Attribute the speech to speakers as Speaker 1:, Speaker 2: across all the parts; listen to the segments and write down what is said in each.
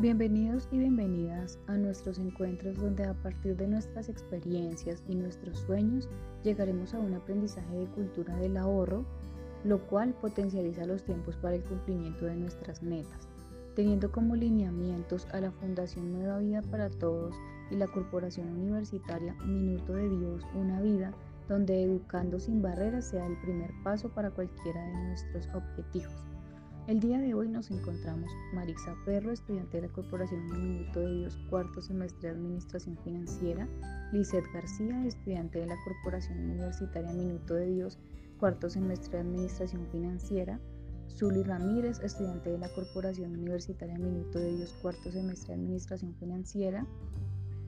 Speaker 1: Bienvenidos y bienvenidas a nuestros encuentros donde a partir de nuestras experiencias y nuestros sueños llegaremos a un aprendizaje de cultura del ahorro, lo cual potencializa los tiempos para el cumplimiento de nuestras metas, teniendo como lineamientos a la Fundación Nueva Vida para Todos y la Corporación Universitaria Minuto de Dios, una vida, donde educando sin barreras sea el primer paso para cualquiera de nuestros objetivos. El día de hoy nos encontramos Marisa Perro, estudiante de la Corporación Minuto de Dios, cuarto semestre de Administración Financiera, Lizeth García, estudiante de la Corporación Universitaria Minuto de Dios, cuarto semestre de Administración Financiera, Zuli Ramírez, estudiante de la Corporación Universitaria Minuto de Dios, cuarto semestre de Administración Financiera,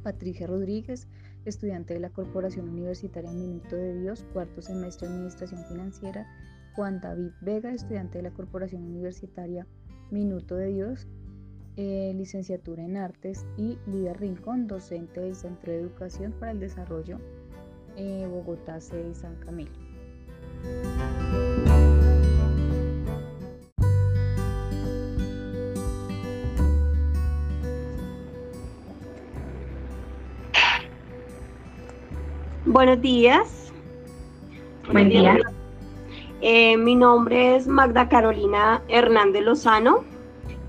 Speaker 1: Patricia Rodríguez, estudiante de la Corporación Universitaria Minuto de Dios, cuarto semestre de Administración Financiera, Juan David Vega, estudiante de la Corporación Universitaria Minuto de Dios, eh, licenciatura en Artes, y Lidia Rincón, docente del Centro de Educación para el Desarrollo eh, Bogotá, sede San Camilo.
Speaker 2: Buenos días.
Speaker 3: Buen día.
Speaker 2: Eh, mi nombre es Magda Carolina Hernández Lozano.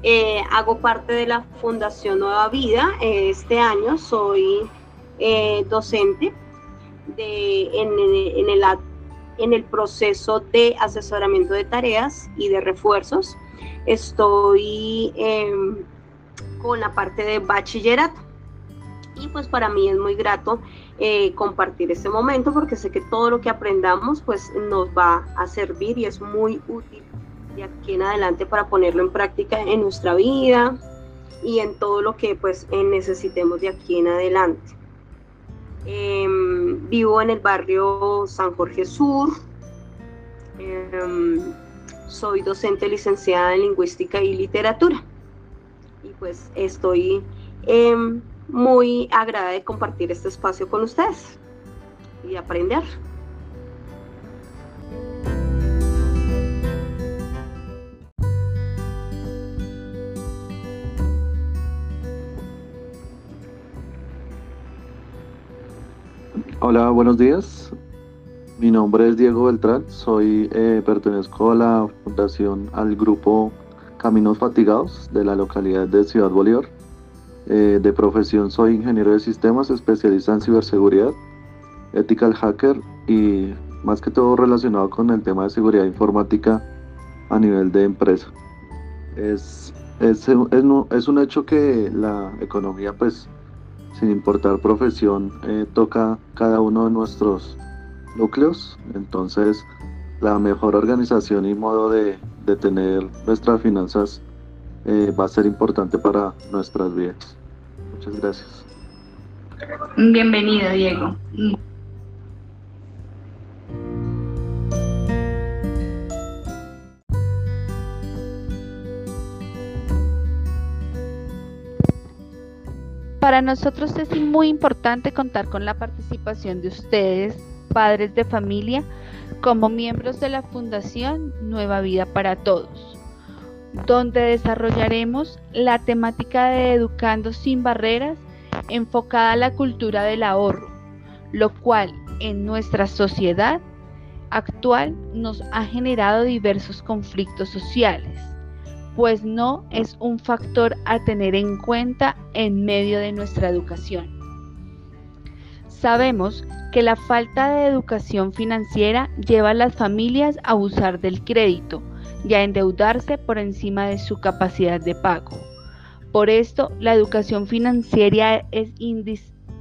Speaker 2: Eh, hago parte de la Fundación Nueva Vida. este año soy eh, docente de, en, el, en el proceso de asesoramiento de tareas y de refuerzos. Estoy em, con la parte de bachillerato y pues para mí es muy grato eh, compartir este momento porque sé que todo lo que aprendamos pues nos va a servir y es muy útil de aquí en adelante para ponerlo en práctica en nuestra vida y en todo lo que pues eh, necesitemos de aquí en adelante. Em, vivo en el barrio San Jorge Sur. Em, soy docente licenciada en lingüística y literatura. Y pues estoy em, muy agradable de compartir este espacio con ustedes y aprender.
Speaker 4: Hola, buenos días. Mi nombre es Diego Beltrán, soy eh, pertenezco a la fundación al grupo Caminos Fatigados de la localidad de Ciudad Bolívar. Eh, de profesión soy ingeniero de sistemas, especialista en ciberseguridad, ethical hacker y más que todo relacionado con el tema de seguridad informática a nivel de empresa. Es, es, es, un hecho que la economía, pues, sin importar profesión, eh, toca cada uno de nuestros núcleos. Entonces, la mejor organización y modo de, de tener nuestras finanzas eh, va a ser importante para nuestras vidas. Muchas gracias.
Speaker 3: Bienvenido, Diego.
Speaker 5: Para nosotros es muy importante contar con la participación de ustedes, padres de familia, como miembros de la Fundación Nueva Vida para Todos donde desarrollaremos la temática de Educando sin Barreras enfocada a la cultura del ahorro, lo cual en nuestra sociedad actual nos ha generado diversos conflictos sociales, pues no es un factor a tener en cuenta en medio de nuestra educación. Sabemos que la falta de educación financiera lleva a las familias a usar del crédito, y a endeudarse por encima de su capacidad de pago. Por esto, la educación financiera es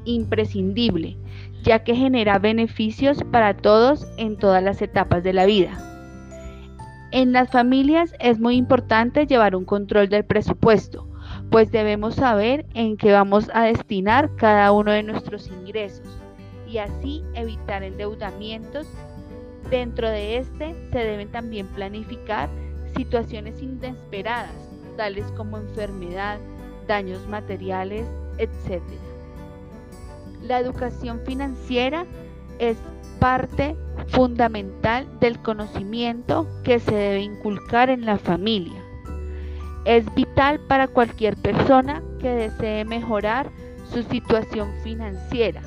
Speaker 5: imprescindible, ya que genera beneficios para todos en todas las etapas de la vida. En las familias es muy importante llevar un control del presupuesto, pues debemos saber en qué vamos a destinar cada uno de nuestros ingresos y así evitar endeudamientos Dentro de este se deben también planificar situaciones inesperadas, tales como enfermedad, daños materiales, etc. La educación financiera es parte fundamental del conocimiento que se debe inculcar en la familia. Es vital para cualquier persona que desee mejorar su situación financiera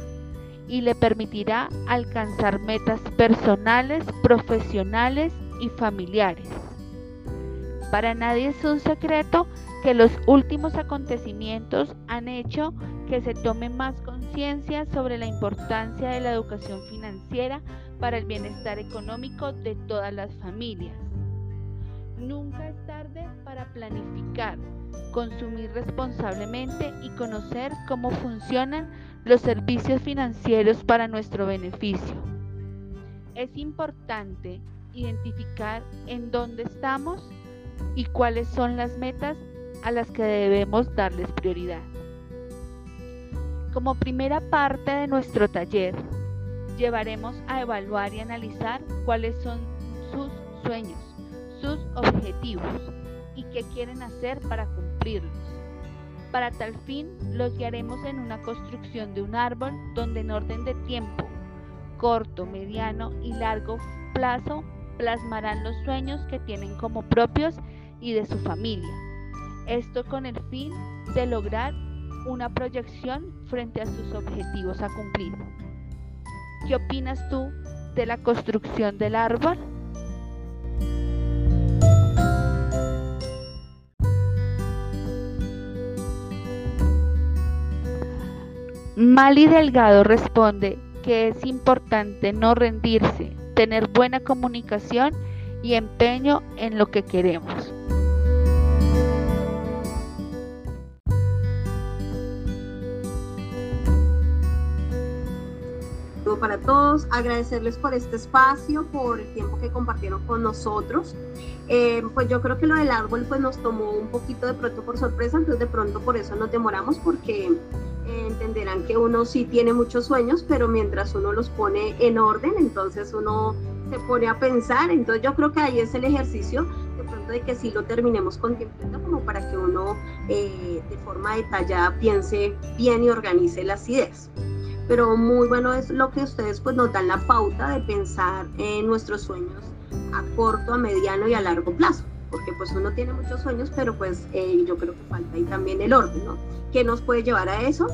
Speaker 5: y le permitirá alcanzar metas personales, profesionales y familiares. Para nadie es un secreto que los últimos acontecimientos han hecho que se tome más conciencia sobre la importancia de la educación financiera para el bienestar económico de todas las familias. Nunca es tarde para planificar, consumir responsablemente y conocer cómo funcionan los servicios financieros para nuestro beneficio. Es importante identificar en dónde estamos y cuáles son las metas a las que debemos darles prioridad. Como primera parte de nuestro taller, llevaremos a evaluar y analizar cuáles son sus sueños, sus objetivos y qué quieren hacer para cumplirlos. Para tal fin, los guiaremos en una construcción de un árbol donde en orden de tiempo, corto, mediano y largo plazo, plasmarán los sueños que tienen como propios y de su familia esto con el fin de lograr una proyección frente a sus objetivos a cumplir. ¿Qué opinas tú de la construcción del árbol? Mali Delgado responde que es importante no rendirse, tener buena comunicación y empeño en lo que queremos.
Speaker 2: para todos, agradecerles por este espacio, por el tiempo que compartieron con nosotros. Eh, pues yo creo que lo del árbol pues nos tomó un poquito de pronto por sorpresa, entonces de pronto por eso nos demoramos porque entenderán que uno sí tiene muchos sueños, pero mientras uno los pone en orden, entonces uno se pone a pensar, entonces yo creo que ahí es el ejercicio de pronto de que sí lo terminemos con tiempo como para que uno eh, de forma detallada piense bien y organice las ideas. Pero muy bueno es lo que ustedes pues nos dan la pauta de pensar en nuestros sueños a corto, a mediano y a largo plazo, porque pues uno tiene muchos sueños, pero pues eh, yo creo que falta ahí también el orden, ¿no? ¿Qué nos puede llevar a eso?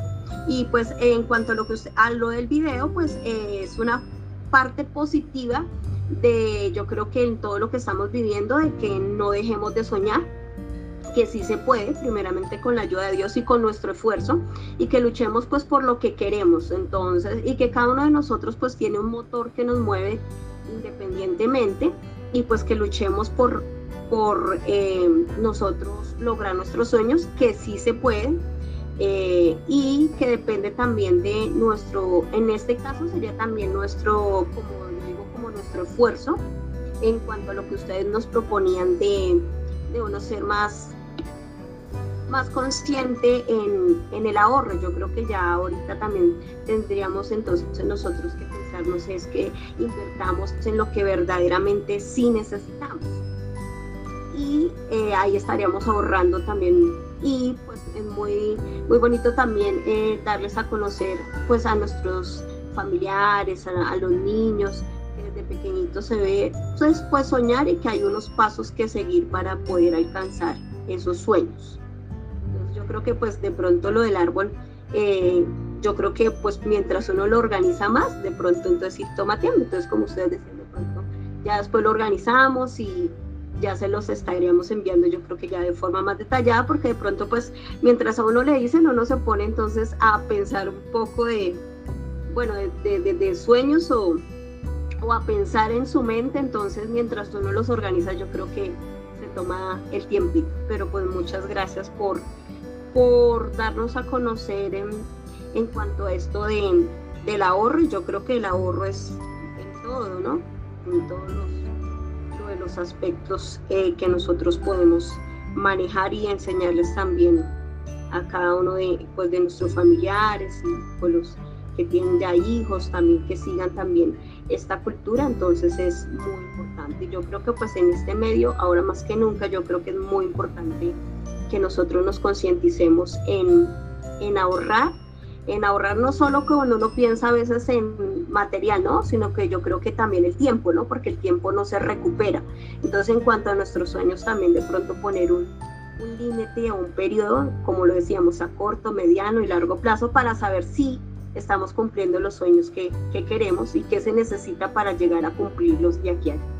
Speaker 2: Y pues en cuanto a lo que usted, a lo del video, pues eh, es una parte positiva de yo creo que en todo lo que estamos viviendo, de que no dejemos de soñar, que sí se puede, primeramente con la ayuda de Dios y con nuestro esfuerzo, y que luchemos pues por lo que queremos, entonces, y que cada uno de nosotros pues tiene un motor que nos mueve independientemente, y pues que luchemos por, por eh, nosotros lograr nuestros sueños, que sí se puede, eh, y que depende también de nuestro, en este caso sería también nuestro, como digo, como nuestro esfuerzo en cuanto a lo que ustedes nos proponían de, de uno ser más más consciente en, en, el ahorro. Yo creo que ya ahorita también tendríamos entonces nosotros que pensarnos es que invertamos en lo que verdaderamente sí necesitamos. Y eh, ahí estaríamos ahorrando también. Y pues es muy, muy bonito también eh, darles a conocer pues a nuestros familiares, a, los niños, que desde pequeñitos se ve pues, pues soñar y que hay unos pasos que seguir para poder alcanzar esos sueños creo que pues de pronto lo del árbol, eh, yo creo que pues mientras uno lo organiza más, de pronto entonces sí toma tiempo. Entonces como ustedes decían, de pronto ya después lo organizamos y ya se los estaríamos enviando yo creo que ya de forma más detallada porque de pronto pues mientras a uno le dicen uno se pone entonces a pensar un poco de, bueno, de, de, sueños o, o a pensar en su mente, entonces mientras uno los organiza yo creo que se toma el tiempito. Pero pues muchas gracias por por darnos a conocer en, en cuanto a esto de, del ahorro. Yo creo que el ahorro es en todo, ¿no? En todos los, de los aspectos eh, que nosotros podemos manejar y enseñarles también a cada uno de, pues, de nuestros familiares y pues, los que tienen ya hijos también que sigan también esta cultura. Entonces es muy importante. Yo creo que pues en este medio ahora más que nunca yo creo que es muy importante que nosotros nos concienticemos en, en ahorrar, en ahorrar no solo cuando uno piensa a veces en material, ¿no? Sino que yo creo que también el tiempo, ¿no? Porque el tiempo no se recupera. Entonces, en cuanto a nuestros sueños, también de pronto poner un, límite o un periodo, como lo decíamos, a corto, mediano y largo plazo para saber si estamos cumpliendo los sueños que, que queremos y qué se necesita para llegar a cumplirlos de aquí a allá.